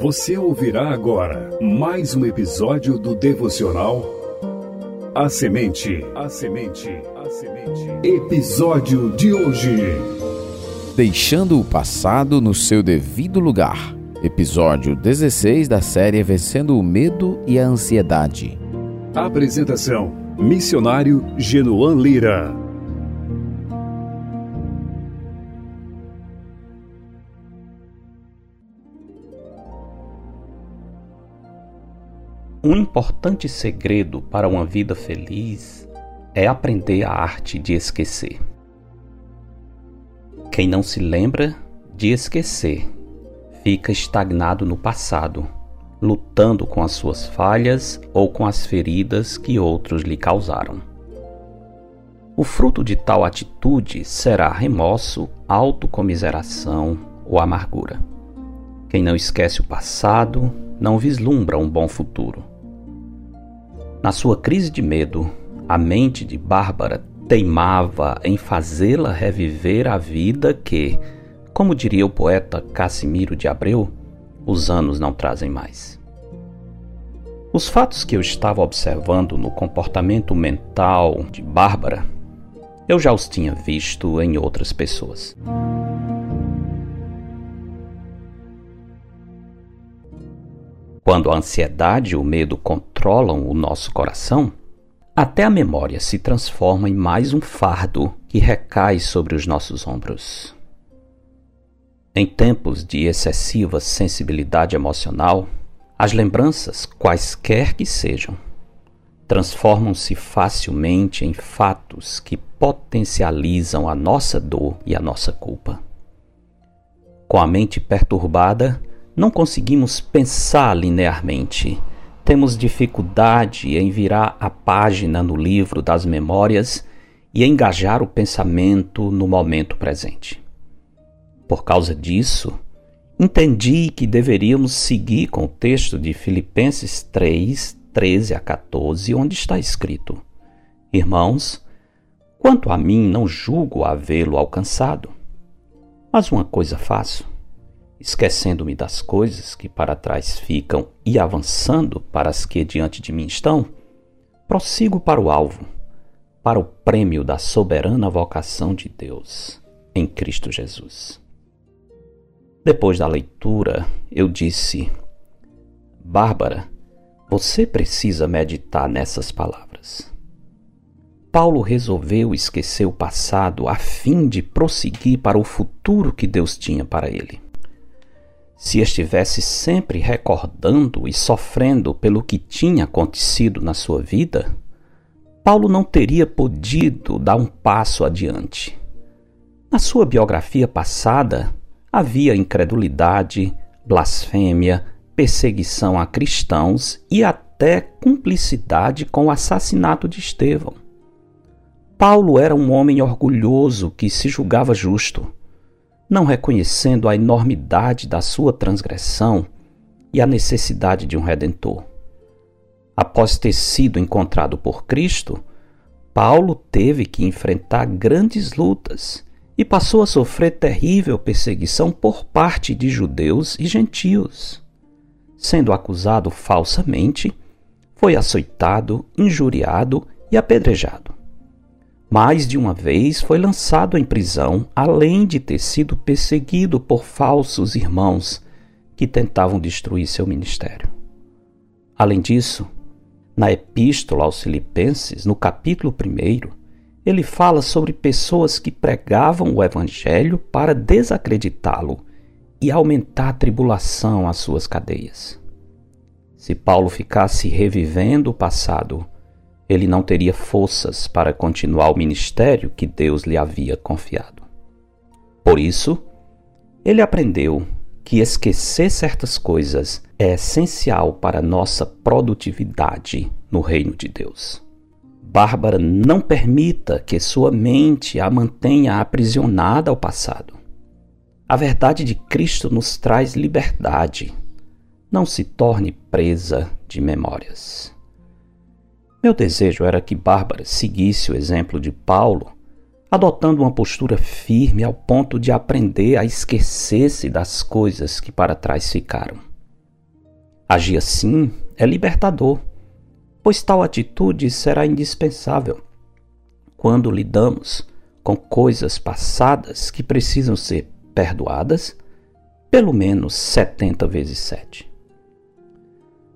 Você ouvirá agora mais um episódio do devocional A Semente. A Semente. A Semente. Episódio de hoje. Deixando o passado no seu devido lugar. Episódio 16 da série Vencendo o Medo e a Ansiedade. Apresentação: Missionário Genoan Lira. Um importante segredo para uma vida feliz é aprender a arte de esquecer. Quem não se lembra de esquecer fica estagnado no passado, lutando com as suas falhas ou com as feridas que outros lhe causaram. O fruto de tal atitude será remorso, autocomiseração ou amargura. Quem não esquece o passado não vislumbra um bom futuro. Na sua crise de medo, a mente de Bárbara teimava em fazê-la reviver a vida que, como diria o poeta Cassimiro de Abreu, os anos não trazem mais. Os fatos que eu estava observando no comportamento mental de Bárbara, eu já os tinha visto em outras pessoas. Quando a ansiedade e o medo controlam o nosso coração, até a memória se transforma em mais um fardo que recai sobre os nossos ombros. Em tempos de excessiva sensibilidade emocional, as lembranças, quaisquer que sejam, transformam-se facilmente em fatos que potencializam a nossa dor e a nossa culpa. Com a mente perturbada, não conseguimos pensar linearmente. Temos dificuldade em virar a página no livro das memórias e engajar o pensamento no momento presente. Por causa disso, entendi que deveríamos seguir com o texto de Filipenses 3, 13 a 14, onde está escrito: Irmãos, quanto a mim, não julgo havê-lo alcançado. Mas uma coisa faço esquecendo-me das coisas que para trás ficam e avançando para as que diante de mim estão, prossigo para o alvo, para o prêmio da soberana vocação de Deus em Cristo Jesus. Depois da leitura, eu disse: Bárbara, você precisa meditar nessas palavras. Paulo resolveu esquecer o passado a fim de prosseguir para o futuro que Deus tinha para ele. Se estivesse sempre recordando e sofrendo pelo que tinha acontecido na sua vida, Paulo não teria podido dar um passo adiante. Na sua biografia passada, havia incredulidade, blasfêmia, perseguição a cristãos e até cumplicidade com o assassinato de Estevão. Paulo era um homem orgulhoso que se julgava justo não reconhecendo a enormidade da sua transgressão e a necessidade de um redentor. Após ter sido encontrado por Cristo, Paulo teve que enfrentar grandes lutas e passou a sofrer terrível perseguição por parte de judeus e gentios. Sendo acusado falsamente, foi açoitado, injuriado e apedrejado. Mais de uma vez foi lançado em prisão, além de ter sido perseguido por falsos irmãos que tentavam destruir seu ministério. Além disso, na Epístola aos Filipenses, no capítulo 1, ele fala sobre pessoas que pregavam o Evangelho para desacreditá-lo e aumentar a tribulação às suas cadeias. Se Paulo ficasse revivendo o passado, ele não teria forças para continuar o ministério que Deus lhe havia confiado. Por isso, ele aprendeu que esquecer certas coisas é essencial para nossa produtividade no reino de Deus. Bárbara, não permita que sua mente a mantenha aprisionada ao passado. A verdade de Cristo nos traz liberdade. Não se torne presa de memórias. Meu desejo era que Bárbara seguisse o exemplo de Paulo, adotando uma postura firme ao ponto de aprender a esquecer-se das coisas que para trás ficaram. Agir assim é libertador, pois tal atitude será indispensável quando lidamos com coisas passadas que precisam ser perdoadas pelo menos 70 vezes 7.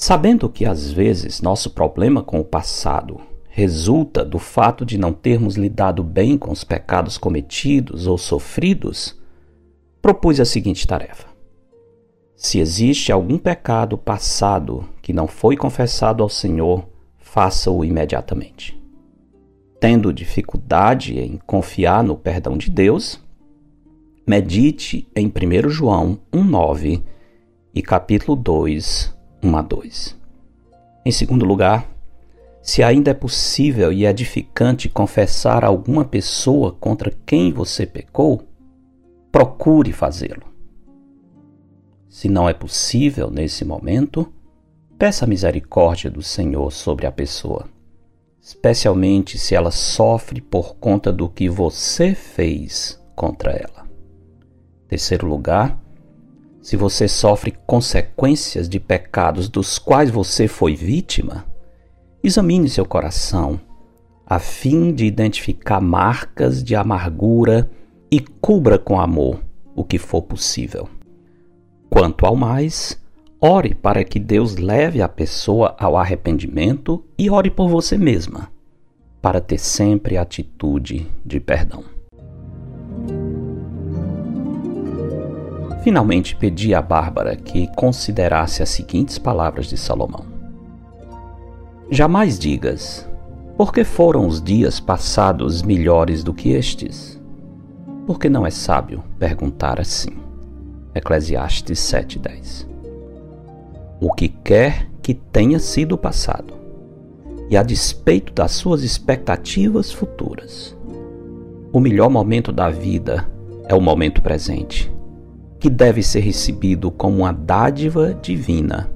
Sabendo que às vezes nosso problema com o passado resulta do fato de não termos lidado bem com os pecados cometidos ou sofridos, propus a seguinte tarefa: Se existe algum pecado passado que não foi confessado ao Senhor, faça-o imediatamente. Tendo dificuldade em confiar no perdão de Deus, medite em 1 João 1,9 e capítulo 2, 1 a 2. Em segundo lugar, se ainda é possível e edificante confessar alguma pessoa contra quem você pecou, procure fazê-lo. Se não é possível nesse momento, peça a misericórdia do Senhor sobre a pessoa, especialmente se ela sofre por conta do que você fez contra ela. Terceiro lugar, se você sofre consequências de pecados dos quais você foi vítima, examine seu coração, a fim de identificar marcas de amargura e cubra com amor o que for possível. Quanto ao mais, ore para que Deus leve a pessoa ao arrependimento e ore por você mesma, para ter sempre atitude de perdão. Finalmente pedi a Bárbara que considerasse as seguintes palavras de Salomão: Jamais digas, porque foram os dias passados melhores do que estes? Porque não é sábio perguntar assim. Eclesiastes 7:10. O que quer que tenha sido passado, e a despeito das suas expectativas futuras. O melhor momento da vida é o momento presente que deve ser recebido como uma dádiva divina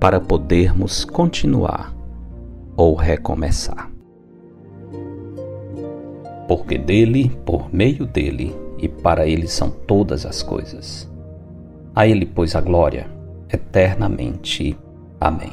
para podermos continuar ou recomeçar. Porque dele, por meio dele e para ele são todas as coisas. A ele, pois, a glória eternamente. Amém.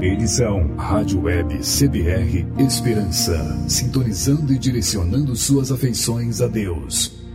Eles Rádio Web CBR Esperança, sintonizando e direcionando suas afeições a Deus.